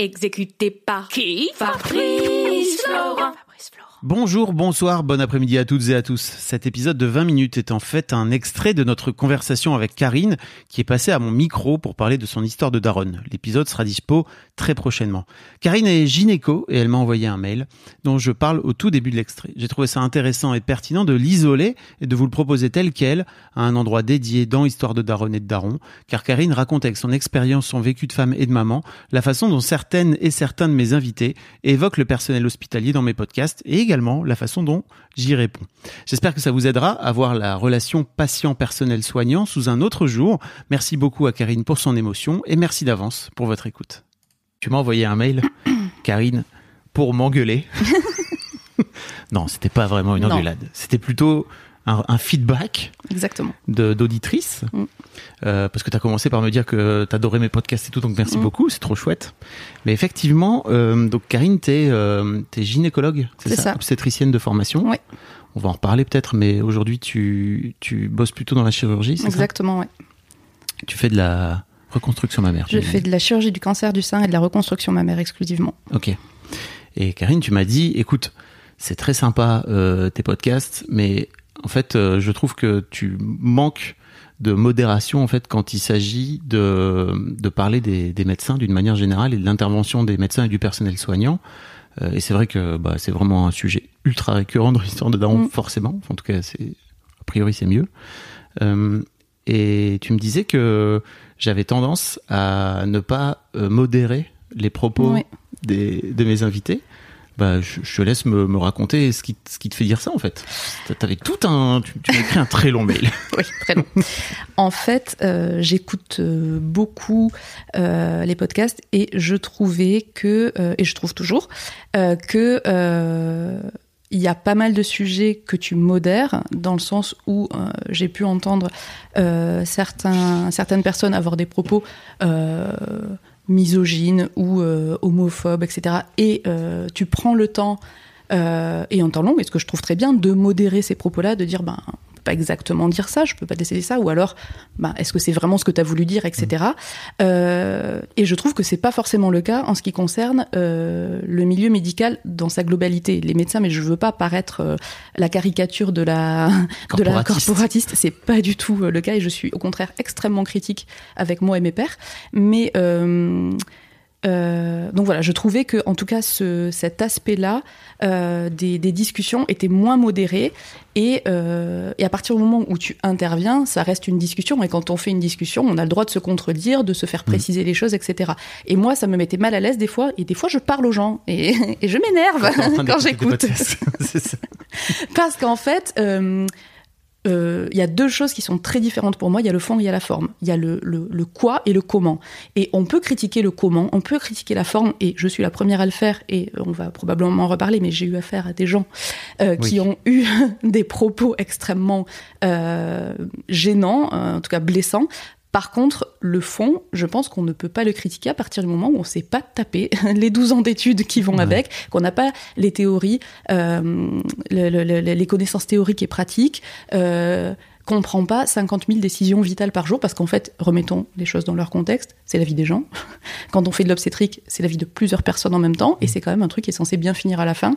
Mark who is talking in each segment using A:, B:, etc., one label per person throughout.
A: Exécuté par qui? Fabrice Florent.
B: Bonjour, bonsoir, bon après-midi à toutes et à tous. Cet épisode de 20 minutes est en fait un extrait de notre conversation avec Karine qui est passée à mon micro pour parler de son histoire de daronne. L'épisode sera dispo très prochainement. Karine est gynéco et elle m'a envoyé un mail dont je parle au tout début de l'extrait. J'ai trouvé ça intéressant et pertinent de l'isoler et de vous le proposer tel quel à un endroit dédié dans Histoire de daronne et de daron car Karine raconte avec son expérience, son vécu de femme et de maman, la façon dont certaines et certains de mes invités évoquent le personnel hospitalier dans mes podcasts également la façon dont j'y réponds. J'espère que ça vous aidera à voir la relation patient-personnel-soignant sous un autre jour. Merci beaucoup à Karine pour son émotion et merci d'avance pour votre écoute. Tu m'as envoyé un mail, Karine, pour m'engueuler. non, c'était pas vraiment une engueulade. C'était plutôt un, un feedback
C: Exactement.
B: d'auditrice.
C: Mm.
B: Euh, parce que tu as commencé par me dire que tu adorais mes podcasts et tout, donc merci
C: Mm.
B: beaucoup, c'est trop chouette. Mais effectivement, euh, donc Karine, tu es, gynécologue, c'est ça,
C: ça.
B: Obstétricienne de formation.
C: Oui.
B: On va en reparler peut-être, mais aujourd'hui, tu, tu bosses plutôt dans la chirurgie, c'est ça?
C: Exactement, ouais.
B: Tu fais de la reconstruction mammaire.
C: Je fais de la chirurgie du cancer du sein et de la reconstruction mammaire exclusivement.
B: Ok. Et Karine, tu m'as dit, écoute, c'est très sympa euh, tes podcasts, mais en fait, euh, je trouve que tu manques de modération en fait quand il s'agit de, de parler des, des médecins d'une manière générale et de l'intervention des médecins et du personnel soignant. Euh, et c'est vrai que bah, c'est vraiment un sujet ultra récurrent dans l'histoire de Daron,
C: Mm.
B: forcément. En tout cas, c'est a priori c'est mieux. Euh, et tu me disais que j'avais tendance à ne pas modérer les propos
C: Oui.
B: des, de mes invités. Bah, je, te laisse me, raconter ce qui, ce qui te fait dire ça en fait. T'avais tout un, tu, tu m'as écrit un très long mail.
C: Oui, très long. en fait, euh, j'écoute euh, beaucoup euh, les podcasts et je trouvais que, et je trouve toujours, que il y a pas mal de sujets que tu modères, dans le sens où j'ai pu entendre euh, certaines personnes avoir des propos misogynes ou euh, homophobes, etc. Et euh, tu prends le temps, euh, et en temps long, et ce que je trouve très bien, de modérer ces propos-là, de dire, ben, pas exactement dire ça, je peux pas décider ça, ou alors, ben, est-ce que c'est vraiment ce que tu as voulu dire, etc. Euh, et je trouve que c'est pas forcément le cas en ce qui concerne euh, le milieu médical dans sa globalité. Les médecins, mais je veux pas paraître euh, la caricature de la de la
B: Corporatiste.
C: c'est pas du tout le cas, et je suis au contraire extrêmement critique avec moi et mes pairs. Mais euh, donc voilà, je trouvais que en tout cas ce, cet aspect-là euh, des, des discussions était moins modéré et, euh, et à partir du moment où tu interviens, ça reste une discussion. Et quand on fait une discussion, on a le droit de se contredire, de se faire préciser les choses, etc. Et moi, ça me mettait mal à l'aise des fois et des fois je parle aux gens. Et, et je m'énerve quand
B: tes
C: j'écoute. parce qu'en fait, euh, euh, il y a deux choses qui sont très différentes pour moi. Il y a le fond, et il y a la forme. Il y a le, le, le quoi et le comment. Et on peut critiquer le comment, on peut critiquer la forme, et je suis la première à le faire, et on va probablement en reparler, mais j'ai eu affaire à des gens euh, qui ont eu des propos extrêmement euh, gênants, euh, en tout cas blessants. Par contre, le fond, je pense qu'on ne peut pas le critiquer à partir du moment où on ne s'est pas tapé les 12 ans d'études qui vont
B: Ouais.
C: avec, qu'on n'a pas les théories, euh, le- le- le- les connaissances théoriques et pratiques, euh, qu'on ne prend pas 50 000 décisions vitales par jour, parce qu'en fait, remettons les choses dans leur contexte, c'est la vie des gens. Quand on fait de l'obstétrique, c'est la vie de plusieurs personnes en même temps, et c'est quand même un truc qui est censé bien finir à la fin.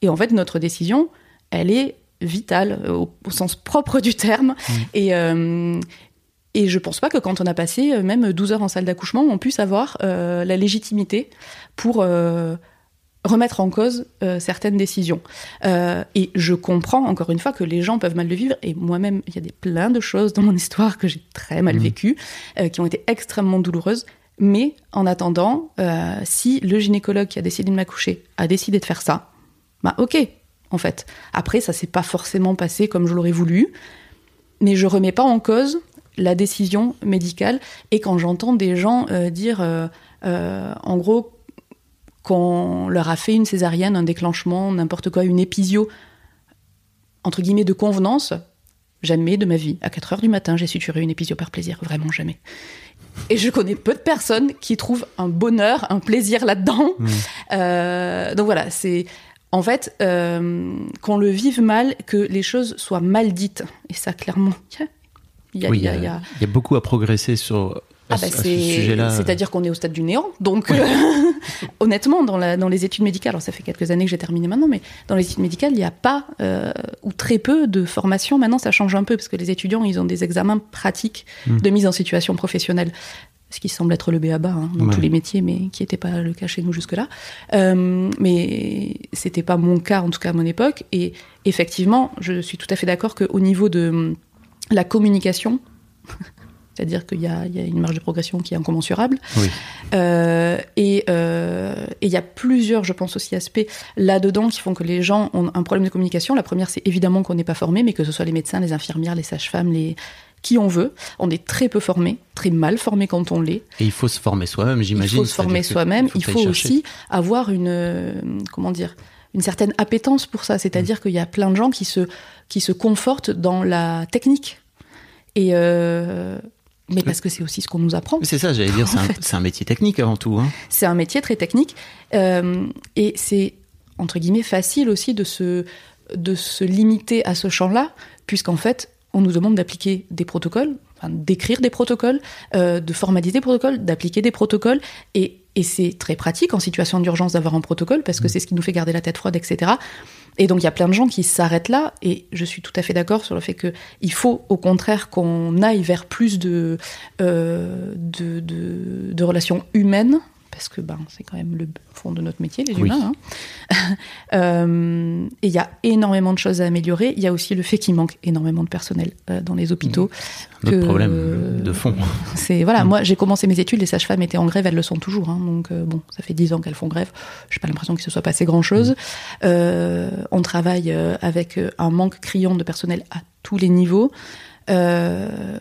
C: Et en fait, notre décision, elle est vitale euh, au, au sens propre du terme. Et, euh, et je pense pas que quand on a passé euh, même 12 heures en salle d'accouchement, on puisse avoir euh, la légitimité pour euh, remettre en cause euh, certaines décisions. Et je comprends encore une fois que les gens peuvent mal le vivre. Et moi-même, il y a des plein de choses dans mon histoire que j'ai très mal
B: Mhm.
C: vécues, qui ont été extrêmement douloureuses. Mais en attendant, si le gynécologue qui a décidé de m'accoucher a décidé de faire ça, bah ok, en fait. Après, ça s'est pas forcément passé comme je l'aurais voulu, mais je remets pas en cause la décision médicale et quand j'entends des gens euh, dire, euh, euh, en gros, qu'on leur a fait une césarienne, un déclenchement, n'importe quoi, une épisio, entre guillemets, de convenance, jamais de ma vie, à 4 heures du matin, j'ai suturé une épisio par plaisir, vraiment jamais. Et je connais peu de personnes qui trouvent un bonheur, un plaisir là-dedans. Euh, donc voilà, c'est en fait euh, qu'on le vive mal, que les choses soient mal dites. Et ça, clairement, il y a,
B: Oui,
C: il y a- il y a-
B: il y a beaucoup à progresser sur
C: ah
B: ce-
C: bah
B: ce.
C: C'est-à-dire qu'on est au stade du néant. Donc, euh, honnêtement, dans, la, dans les études médicales, alors ça fait quelques années que j'ai terminé maintenant, mais dans les études médicales, il n'y a pas euh, ou très peu de formation. Maintenant, ça change un peu parce que les étudiants, ils ont des examens pratiques
B: Hmm.
C: de mise en situation professionnelle. Ce qui semble être le béaba hein, dans
B: Ouais.
C: tous les métiers, mais qui n'était pas le cas chez nous jusque-là. Euh, mais c'était pas mon cas, en tout cas à mon époque. Et effectivement, je suis tout à fait d'accord qu'au niveau de la communication, c'est-à-dire qu'il y, a il y a une marge de progression qui est incommensurable.
B: Oui.
C: Euh, et euh, et il y a plusieurs, je pense aussi, aspects là-dedans qui font que les gens ont un problème de communication. La première, c'est évidemment qu'on n'est pas formé, mais que ce soit les médecins, les infirmières, les sages-femmes, les qui on veut. On est très peu formé, très mal formé quand on l'est.
B: Et il faut se former soi-même,
C: Il
B: j'imagine.
C: faut se former soi-même. Il faut
B: chercher.
C: aussi avoir une, euh, comment dire, une certaine appétence pour ça.
B: Mm.
C: C'est-à-dire qu'il y a plein de gens qui se, qui se confortent dans la technique. Et euh, mais parce que c'est aussi ce qu'on nous apprend.
B: C'est ça, j'allais dire, c'est un, métier technique avant tout. Hein.
C: C'est un métier très technique euh, et c'est entre guillemets facile aussi de se de se limiter à ce champ-là, puisqu'en fait on nous demande d'appliquer des protocoles, enfin, d'écrire des protocoles, euh, de formaliser des protocoles, d'appliquer des protocoles et et c'est très pratique en situation d'urgence d'avoir un protocole parce que c'est ce qui nous fait garder la tête froide, etc. Et donc il y a plein de gens qui s'arrêtent là et je suis tout à fait d'accord sur le fait que il faut au contraire qu'on aille vers plus de, euh, de, de, de relations humaines parce que ben, c'est quand même le fond de notre métier, les
B: Oui.
C: humains. hein. Euh, et il y a énormément de choses à améliorer. Il y a aussi le fait qu'il manque énormément de personnel euh, dans les hôpitaux.
B: Notre
C: que-
B: problème de fond.
C: C'est voilà,
B: Mm.
C: moi j'ai commencé mes études, les sages-femmes étaient en grève, elles le sont toujours. hein, donc euh, bon, ça fait dix ans qu'elles font grève. J'ai pas l'impression qu'il se soit passé grand-chose. Euh, on travaille avec un manque criant de personnel à tous les niveaux. Euh,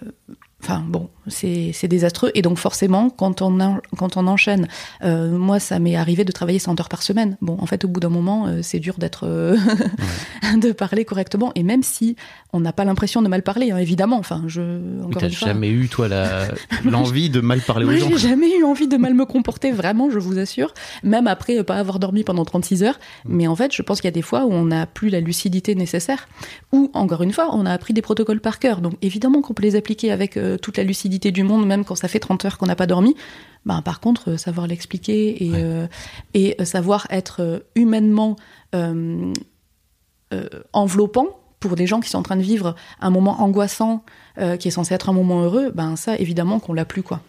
C: Enfin bon, c'est désastreux. Et donc forcément, quand on, en- quand on enchaîne, euh, moi ça m'est arrivé de travailler 100 heures par semaine. Bon, en fait, au bout d'un moment, euh, c'est dur d'être, euh, de parler correctement. Et même si on n'a pas l'impression de mal parler, hein, évidemment. Enfin, je
B: T'as jamais eu, toi, l'envie de mal parler aux gens
C: j'ai jamais eu envie de mal me comporter, vraiment, je vous assure. Même après euh, pas avoir dormi pendant 36 heures.
B: Mm.
C: Mais en fait, je pense qu'il y a des fois où on n'a plus la lucidité nécessaire. Ou, encore une fois, on a appris des protocoles par cœur. Donc, évidemment qu'on peut les appliquer avec euh, toute la lucidité du monde, même quand ça fait 30 heures qu'on n'a pas dormi. Ben, par contre, euh, savoir l'expliquer et,
B: Ouais.
C: euh, et savoir être humainement enveloppant pour des gens qui sont en train de vivre un moment angoissant euh, qui est censé être un moment heureux, ben ça évidemment qu'on l'a plus quoi.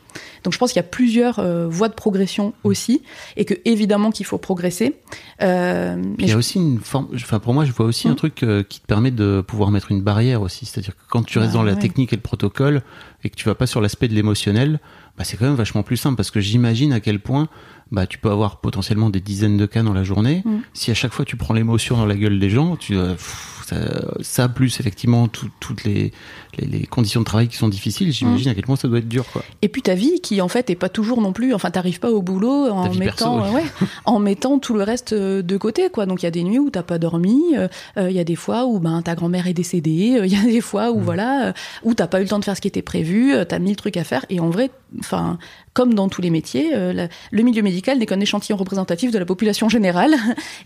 C: Donc je pense qu'il y a plusieurs euh, voies de progression aussi et que évidemment qu'il faut progresser. Euh, mais
B: il y
C: je-
B: a aussi une forme, enfin pour moi, je vois aussi un
C: Mm.
B: truc euh, qui te permet de pouvoir mettre une barrière aussi. C'est-à-dire que quand tu restes
C: Bah
B: dans la technique et le protocole et que tu vas pas sur l'aspect de l'émotionnel, bah, c'est quand même vachement plus simple parce que j'imagine à quel point bah, tu peux avoir potentiellement des dizaines de cas dans la journée.
C: Mm.
B: Si à chaque fois tu prends l'émotion dans la gueule des gens, tu, euh, pff, ça, ça plus effectivement tout- toutes les, les, les conditions de travail qui sont difficiles, j'imagine à quel point ça doit être dur. Quoi.
C: Et puis ta vie qui en fait est pas toujours non plus, enfin t'arrives pas au boulot en mettant,
B: perso,
C: ouais, en mettant tout le reste euh, de côté quoi. Donc il y a des nuits où t'as pas dormi, euh, euh, il y a des fois où ben ta grand-mère est décédée, euh, il y a des fois où voilà euh, où t'as pas eu le temps de faire ce qui était prévu, t'as mille trucs à faire et en vrai, enfin comme dans tous les métiers, euh, le milieu médical n'est qu'un échantillon représentatif de la population générale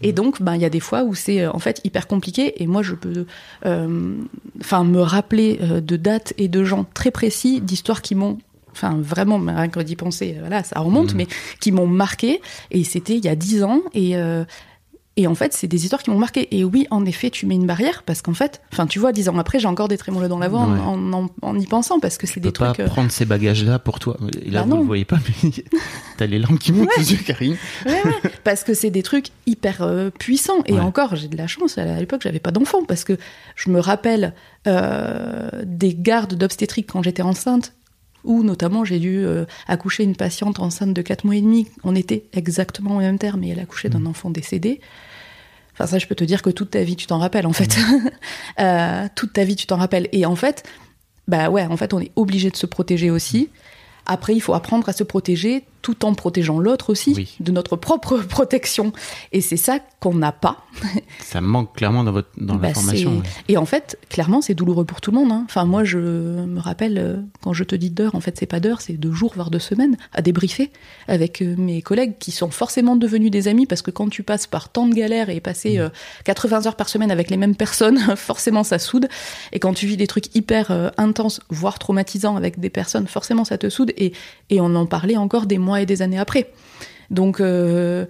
C: et donc ben il y a des fois où c'est euh, en fait hyper compliqué et moi je peux euh, enfin me rappeler euh, de dates et de gens très précis, d'histoires qui m'ont enfin vraiment rien que d'y penser, voilà, ça remonte,
B: Mhm.
C: mais qui m'ont marqué. Et c'était il y a dix ans. Et, euh, et en fait, c'est des histoires qui m'ont marqué. Et oui, en effet, tu mets une barrière parce qu'en fait, enfin, tu vois, dix ans après, j'ai encore des trémolos dans la voix en-
B: Ouais.
C: en, en, en y pensant parce que c'est des
B: peux pas
C: trucs. euh,
B: prendre ces bagages-là pour toi. Et là,
C: Bah
B: vous ne le voyez pas, mais t'as les larmes qui montent aux yeux, Karine.
C: Ouais, ouais, parce que c'est des trucs hyper euh, puissants. Et
B: Ouais.
C: encore, j'ai de la chance. À l'époque, j'avais pas d'enfant parce que je me rappelle euh, des gardes d'obstétrique quand j'étais enceinte. Où notamment j'ai dû euh, accoucher une patiente enceinte de 4 mois et demi. On était exactement au même terme et elle accouchait d'un enfant décédé. Enfin ça je peux te dire que toute ta vie tu t'en rappelles en fait. Euh, toute ta vie tu t'en rappelles. Et en fait bah ouais, en fait, on est obligé de se protéger aussi. Après, il faut apprendre à se protéger tout en protégeant l'autre aussi
B: Oui.
C: de notre propre protection. Et c'est ça qu'on n'a pas.
B: Ça manque clairement dans, votre, dans
C: Bah,
B: la formation.
C: c'est- Et en fait, clairement, c'est douloureux pour tout le monde. hein. Enfin, moi, je me rappelle, euh, quand je te dis d'heures, en fait, c'est pas d'heures, c'est de jours, voire de semaines, à débriefer avec euh, mes collègues qui sont forcément devenus des amis parce que quand tu passes par tant de galères et passer
B: Mmh.
C: euh, 80 heures par semaine avec les mêmes personnes, forcément, ça soude. Et quand tu vis des trucs hyper euh, intenses, voire traumatisants avec des personnes, forcément, ça te soude. Et, et on en parlait encore des mois et des années après. Donc, euh,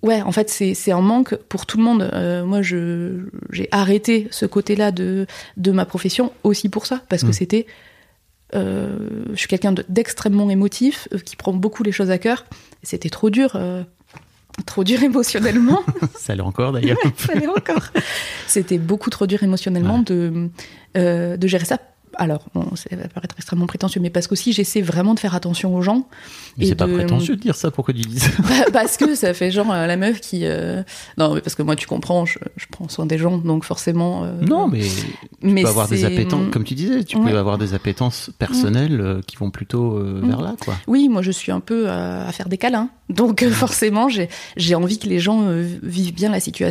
C: Ouais, en fait, c'est un manque pour tout le monde. Euh, moi, j'ai arrêté ce côté-là de de ma profession aussi pour ça, parce que
B: Mm.
C: c'était. euh, je suis quelqu'un de- d'extrêmement émotif, qui prend beaucoup les choses à cœur. C'était trop dur, trop dur émotionnellement.
B: Ça l'est encore d'ailleurs.
C: Fallait encore. C'était beaucoup trop dur émotionnellement de euh, de gérer ça. Alors, bon, ça va paraître extrêmement prétentieux, mais parce qu'aussi j'essaie vraiment de faire attention aux gens.
B: Mais c'est pas prétentieux de dire ça, pourquoi tu dis ça
C: Bah, parce que ça fait genre euh, la meuf qui euh, non mais parce que moi tu comprends je, je prends soin des gens donc forcément euh,
B: Non, mais tu
C: mais
B: peux avoir des appétences, comme tu disais, tu
C: Ouais.
B: peux avoir des appétences personnelles euh, qui vont plutôt
C: Mm.
B: vers là, quoi.
C: oui moi je suis un peu à faire des câlins donc euh, forcément j'ai j'ai envie que les gens vivent bien la situation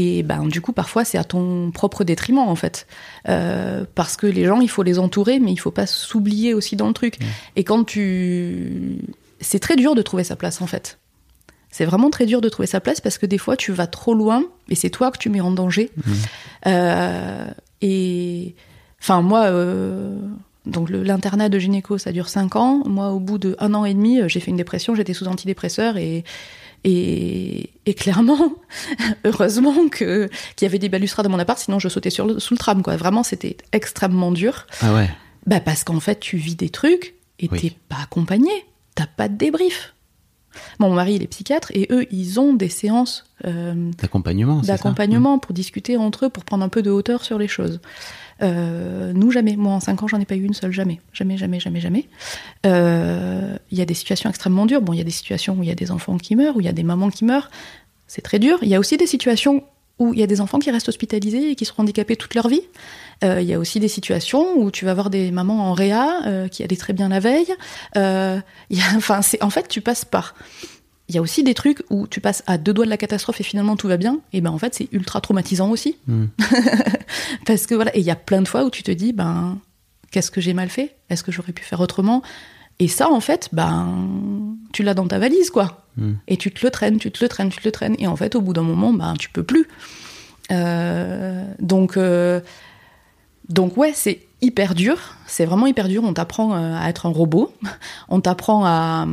C: Et ben du coup parfois c'est à ton propre détriment en fait. Euh, parce que les gens il faut les entourer mais il faut pas s'oublier aussi dans le truc. Et quand tu c'est très dur de trouver sa place en fait. C'est vraiment très dur de trouver sa place parce que des fois tu vas trop loin et c'est toi que tu mets en danger. Euh, et enfin moi euh, donc l'internat de gynéco ça dure 5 ans. Moi au bout de un an et demi j'ai fait une dépression j'étais sous antidépresseur et et, et clairement, heureusement que qu'il y avait des balustrades dans mon appart, sinon je sautais sur le, sous le tram. Quoi. Vraiment, c'était extrêmement dur.
B: Ah ouais.
C: Bah parce qu'en fait, tu vis des trucs et
B: Oui.
C: t'es pas accompagné. T'as pas de débrief. Mon mari, il est psychiatre et eux, ils ont des séances euh,
B: D'accompagnement,
C: d'accompagnement pour discuter entre eux, pour prendre un peu de hauteur sur les choses. Euh, nous, jamais. Moi, en cinq ans, j'en ai pas eu une seule. Jamais. Jamais, jamais, jamais, jamais. Euh, Il y a des situations extrêmement dures. Bon, il y a des situations où il y a des enfants qui meurent, où il y a des mamans qui meurent. C'est très dur. Il y a aussi des situations où il y a des enfants qui restent hospitalisés et qui seront handicapés toute leur vie. Euh, Il y a aussi des situations où tu vas voir des mamans en réa euh, qui allaient très bien la veille. Euh, en fait, tu passes par il y a aussi des trucs où tu passes à deux doigts de la catastrophe et finalement tout va bien. Et ben en fait c'est ultra traumatisant aussi.
B: Mm.
C: Parce que voilà, et il y a plein de fois où tu te dis ben qu'est-ce que j'ai mal fait? Est-ce que j'aurais pu faire autrement? Et ça en fait ben tu l'as dans ta valise quoi.
B: Mm.
C: Et tu te le traînes, tu te le traînes, tu te le traînes. Et en fait au bout d'un moment ben tu peux plus. Euh, donc euh, donc ouais c'est hyper dur. C'est vraiment hyper dur. On t'apprend euh, à être un robot. On t'apprend à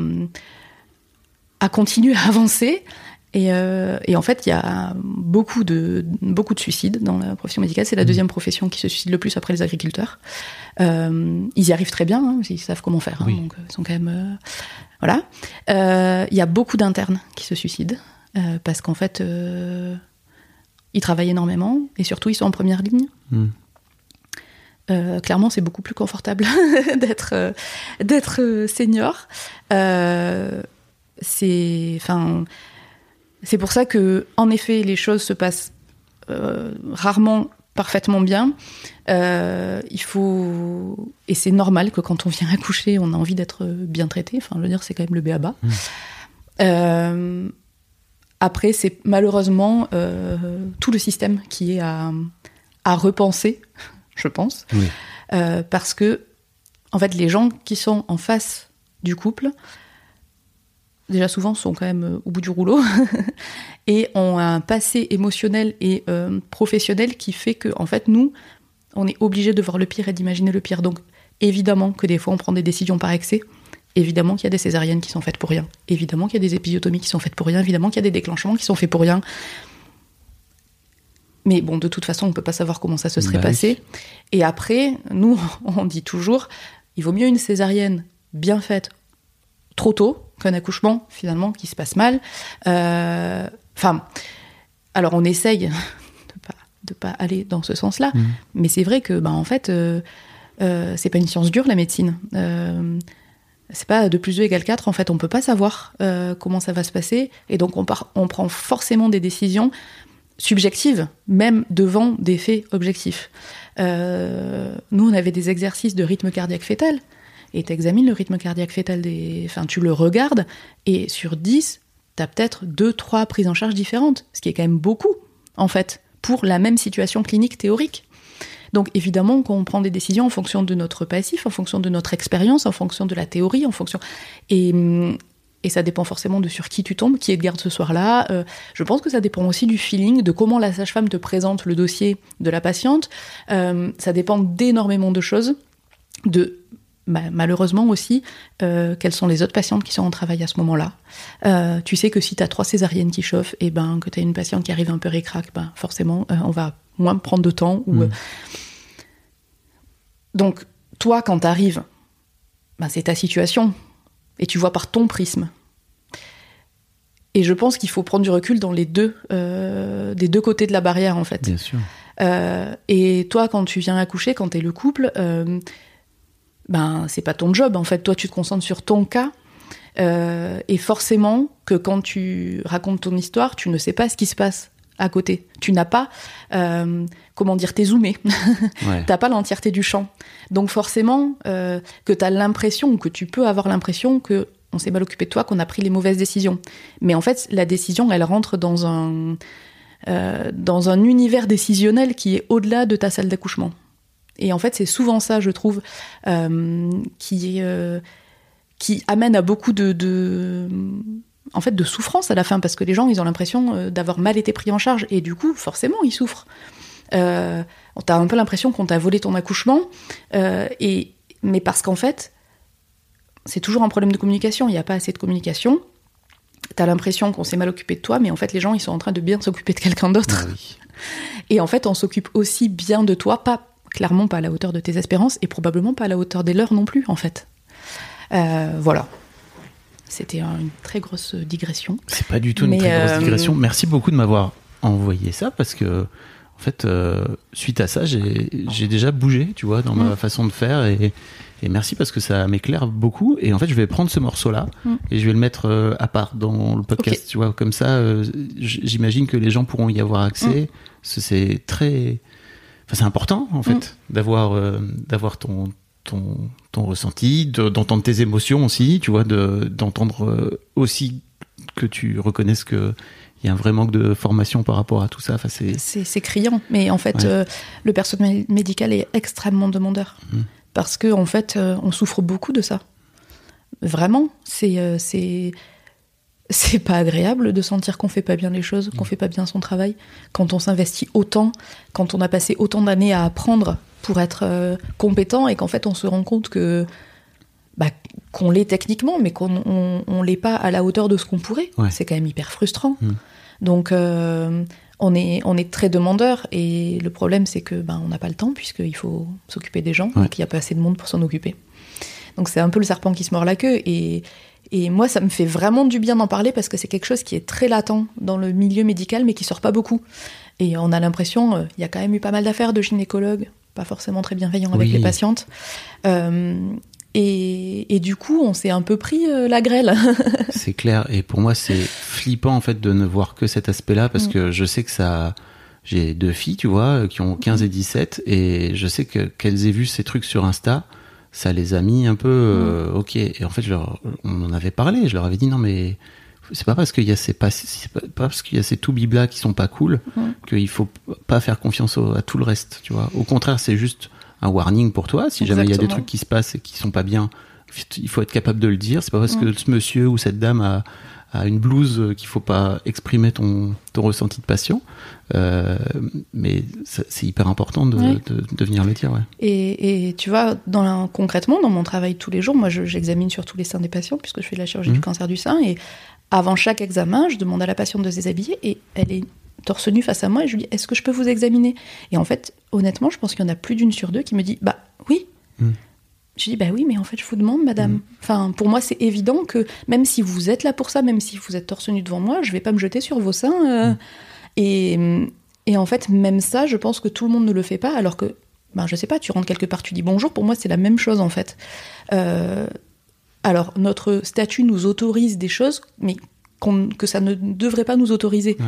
C: à continuer à avancer. Et, euh, et en fait, il y a beaucoup de, beaucoup de suicides dans la profession médicale. C'est la deuxième profession qui se suicide le plus après les agriculteurs. Euh, ils y arrivent très bien, hein, ils savent comment faire. hein,
B: Oui.
C: donc, euh, ils sont quand même. voilà. Il y a beaucoup d'internes qui se suicident parce qu'en fait, ils travaillent énormément et surtout, ils sont en première ligne.
B: Mm.
C: Euh, clairement, c'est beaucoup plus confortable d'être euh, d'être senior. Euh, c'est, enfin, c'est pour ça que, en effet, les choses se passent euh, rarement parfaitement bien. Euh, il faut et c'est normal que quand on vient accoucher, on a envie d'être bien traité. Enfin, je veux dire, c'est quand même le béaba. Euh, après, c'est malheureusement tout le système qui est à, à repenser, je pense,
B: Oui.
C: Parce que en fait, les gens qui sont en face du couple, déjà souvent sont quand même euh, au bout du rouleau. Et ont un passé émotionnel et euh, professionnel qui fait que en fait nous on est obligé de voir le pire et d'imaginer le pire. Donc évidemment que des fois on prend des décisions par excès. Évidemment qu'il y a des césariennes qui sont faites pour rien. Évidemment qu'il y a des épisiotomies qui sont faites pour rien. Évidemment qu'il y a des déclenchements qui sont faits pour rien. Mais bon de toute façon on peut pas savoir comment ça se serait
B: Bah oui.
C: passé. Et après nous on dit toujours il vaut mieux une césarienne bien faite trop tôt qu'un accouchement finalement qui se passe mal. Euh, Enfin, alors on essaye de pas de pas aller dans ce sens-là,
B: Mhm.
C: mais c'est vrai que bah en fait euh, euh, c'est pas une science dure la médecine. C'est pas 2 plus 2 égale 4, en fait, on peut pas savoir euh, comment ça va se passer, et donc on, part, on prend forcément des décisions subjectives, même devant des faits objectifs. Euh, nous, on avait des exercices de rythme cardiaque fœtal, et tu examines le rythme cardiaque fœtal des. Enfin, tu le regardes, et sur 10, tu as peut-être 2-3 prises en charge différentes, ce qui est quand même beaucoup, en fait, pour la même situation clinique théorique. Donc évidemment qu'on prend des décisions en fonction de notre passif, en fonction de notre expérience, en fonction de la théorie, en fonction... Et, et ça dépend forcément de sur qui tu tombes, qui est de garde ce soir-là. Euh, je pense que ça dépend aussi du feeling, de comment la sage-femme te présente le dossier de la patiente. Euh, ça dépend d'énormément de choses, de bah, malheureusement aussi, euh, quelles sont les autres patientes qui sont en travail à ce moment-là. Euh, tu sais que si tu as trois césariennes qui chauffent, et ben que tu as une patiente qui arrive un peu récrac, ben forcément, euh, on va moins prendre de temps. Ou,
B: Mm.
C: euh, Donc, toi, quand tu arrives, ben, c'est ta situation, et tu vois par ton prisme. Et je pense qu'il faut prendre du recul dans les deux, des deux côtés de la barrière, en fait.
B: Bien sûr.
C: Et toi, quand tu viens accoucher, quand t'es le couple, ben c'est pas ton job en fait. Toi, tu te concentres sur ton cas. Euh, et forcément que quand tu racontes ton histoire, tu ne sais pas ce qui se passe à côté. Tu n'as pas, euh, comment dire, t'es zoomé.
B: Ouais.
C: T'as pas l'entièreté du champ. Donc forcément euh, que t'as l'impression ou que tu peux avoir l'impression que on s'est mal occupé de toi, qu'on a pris les mauvaises décisions. Mais en fait, la décision, elle rentre dans un euh, dans un univers décisionnel qui est au-delà de ta salle d'accouchement. Et en fait, c'est souvent ça, je trouve, euh, qui euh, qui amène à beaucoup de, de en fait de souffrance à la fin parce que les gens ils ont l'impression euh, d'avoir mal été pris en charge et du coup forcément ils souffrent. Euh, T'as un peu l'impression qu'on t'a volé ton accouchement et mais parce qu'en fait c'est toujours un problème de communication. Il n'y a pas assez de communication. T'as l'impression qu'on s'est mal occupé de toi, mais en fait les gens ils sont en train de bien s'occuper de quelqu'un d'autre.
B: Ah oui.
C: Et en fait on s'occupe aussi bien de toi, pas clairement pas à la hauteur de tes espérances et probablement pas à la hauteur des leurs non plus en fait. Euh, voilà. C'était un- une très grosse digression.
B: C'est pas du tout une très grosse
C: euh,
B: digression. Merci beaucoup de m'avoir envoyé ça parce que, en fait, euh, suite à ça, j'ai déjà bougé, tu vois, dans ma
C: Mm.
B: façon de faire et, et merci parce que ça m'éclaire beaucoup. Et en fait, je vais prendre ce morceau-là
C: Mm.
B: et je vais le mettre euh, à part dans le podcast, tu vois, comme ça, euh, j'imagine que les gens pourront y avoir
C: Mm.
B: accès. Ce- C'est très, enfin, c'est important en fait
C: Mm.
B: d'avoir euh, d'avoir ton ton, ton ressenti, de- d'entendre tes émotions aussi, tu vois, de- d'entendre euh, aussi que tu reconnaisses que il y a un vrai manque de formation par rapport à tout ça. Enfin, c'est
C: criant, mais en fait,
B: Ouais.
C: euh, le personnel médical est extrêmement demandeur.
B: Mhm.
C: Parce que, en fait, euh, on souffre beaucoup de ça. Vraiment, c'est c'est pas agréable de sentir qu'on fait pas bien les choses, qu'on fait pas bien son travail, quand on s'investit autant, quand on a passé autant d'années à apprendre pour être euh, compétent et qu'en fait on se rend compte que bah, qu'on l'est techniquement, mais qu'on on, on l'est pas à la hauteur de ce qu'on pourrait.
B: Ouais.
C: C'est quand même hyper frustrant.
B: Mhm.
C: Donc euh, on est on est très demandeur et le problème c'est que ben on n'a pas le temps puisqu'il faut s'occuper des gens,
B: Ouais.
C: donc il n'y a pas assez de monde pour s'en occuper. Donc c'est un peu le serpent qui se mord la queue et et moi, ça me fait vraiment du bien d'en parler parce que c'est quelque chose qui est très latent dans le milieu médical, mais qui sort pas beaucoup. Et on a l'impression, euh, il y a quand même eu pas mal d'affaires de gynécologues, pas forcément très bienveillants avec les patientes. Euh, et, et du coup, on s'est un peu pris euh, la grêle.
B: c'est clair. Et pour moi, c'est flippant en fait de ne voir que cet aspect-là parce
C: Mm.
B: que je sais que ça. J'ai deux filles, tu vois, qui ont 15 et 17, et je sais que qu'elles aient vu ces trucs sur Insta, ça les a mis un peu, euh, ok. Et en fait, je leur, on en avait parlé, je leur avais dit non mais c'est pas parce qu'il y a ces pas, pas parce qu'il y a ces tout biblas qui sont pas cool qu'il faut pas faire confiance au- à tout le reste, tu vois. Au contraire, c'est juste un warning pour toi. Si jamais il y a des trucs qui se passent et qui sont pas bien, il faut être capable de le dire. C'est pas parce que ce monsieur ou cette dame a, a une blouse qu'il faut pas exprimer ton, ton ressenti de passion. Euh, mais c'est hyper important de, de, de venir le dire, ouais.
C: Et, et tu vois, dans la- concrètement, dans mon travail tous les jours, moi, je- j'examine surtout les seins des patients, puisque je fais de la chirurgie du cancer du sein. Et avant chaque examen, je demande à la patiente de se déshabiller et elle est torse nu face à moi et je lui dis Est-ce que je peux vous examiner? Et en fait, honnêtement, je pense qu'il y en a plus d'une sur deux qui me dit Bah oui.
B: Mhm.
C: Je dis Bah oui, mais en fait, je vous demande, madame.
B: Mhm.
C: Enfin, pour moi, c'est évident que même si vous êtes là pour ça, même si vous êtes torse nu devant moi, je vais pas me jeter sur vos seins. euh,
B: Mhm.
C: et, et en fait, même ça, je pense que tout le monde ne le fait pas, alors que, ben, je sais pas, tu rentres quelque part, tu dis bonjour, pour moi, c'est la même chose, en fait. Euh, alors, notre statut nous autorise des choses, mais que ça ne devrait pas nous autoriser.
B: Ouais.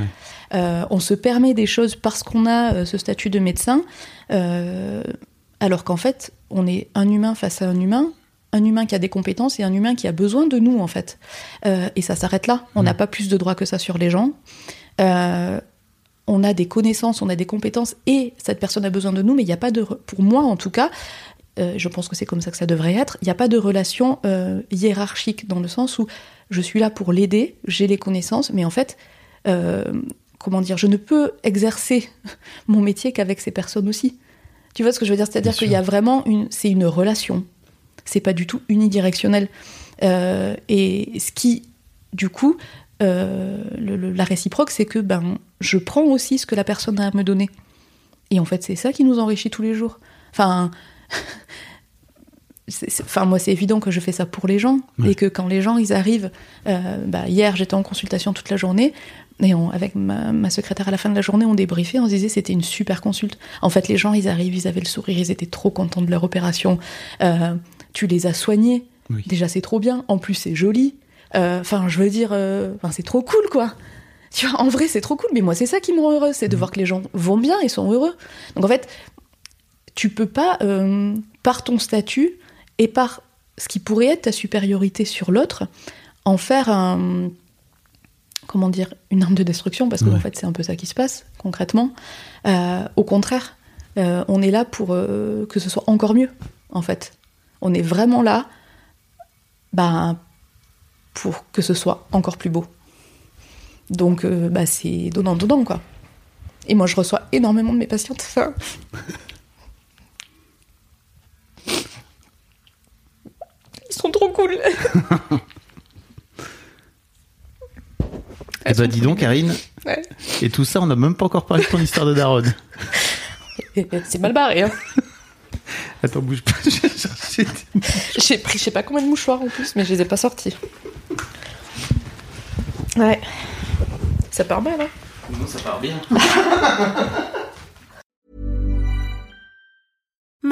C: Euh, on se permet des choses parce qu'on a euh, ce statut de médecin, euh, alors qu'en fait, on est un humain face à un humain, un humain qui a des compétences et un humain qui a besoin de nous, en fait. Euh, et ça s'arrête là. On n'a pas plus de droits que ça sur les gens. Euh, on a des connaissances, on a des compétences et cette personne a besoin de nous, mais il n'y a pas de, pour moi en tout cas, euh, je pense que c'est comme ça que ça devrait être, il n'y a pas de relation hiérarchique dans le sens où je suis là pour l'aider, j'ai les connaissances, mais en fait, comment dire, je ne peux exercer mon métier qu'avec ces personnes aussi. Tu vois ce que je veux dire? C'est-à-dire qu'il y a vraiment une, c'est une relation. C'est pas du tout unidirectionnel. Euh, et ce qui, du coup, euh, le- le- la réciproque, c'est que ben, je prends aussi ce que la personne a à me donner. Et en fait, c'est ça qui nous enrichit tous les jours. Enfin, enfin moi, c'est évident que je fais ça pour les gens.
B: Ouais.
C: Et que quand les gens, ils arrivent... euh, bah, hier, j'étais en consultation toute la journée. Et on- avec ma, ma secrétaire à la fin de la journée, on débriefait, on se disait c'était une super consulte. En fait, les gens, ils arrivent, ils avaient le sourire, ils étaient trop contents de leur opération. Euh, tu les as soignés.
B: Oui.
C: Déjà, c'est trop bien. En plus, c'est joli. Euh, Enfin, je veux dire, euh, enfin, c'est trop cool, quoi. Tu vois, en vrai, c'est trop cool. Mais moi, c'est ça qui me rend heureuse, c'est de voir que les gens vont bien et sont heureux. Donc, en fait, tu peux pas, euh, par ton statut et par ce qui pourrait être ta supériorité sur l'autre, en faire un, comment dire, une arme de destruction, parce que
B: Ouais.
C: en fait, c'est un peu ça qui se passe concrètement. Euh, au contraire, euh, on est là pour euh, que ce soit encore mieux, en fait. On est vraiment là, bah, pour que ce soit encore plus beau. Donc, bah, c'est donnant-donnant, quoi. Et moi, je reçois énormément de mes patientes. Enfin, Ils sont trop cool.
B: Eh ben, dis donc, Karine.
C: Ouais.
B: Et tout ça, on n'a même pas encore parlé de ton histoire de daronne.
C: C'est mal barré. Hein.
B: Attends, bouge pas. je vais chercher des-
C: J'ai pris je sais pas combien de mouchoirs en plus, mais je les ai pas sortis. Ouais. Ça part mal, hein
B: Non, ça part bien.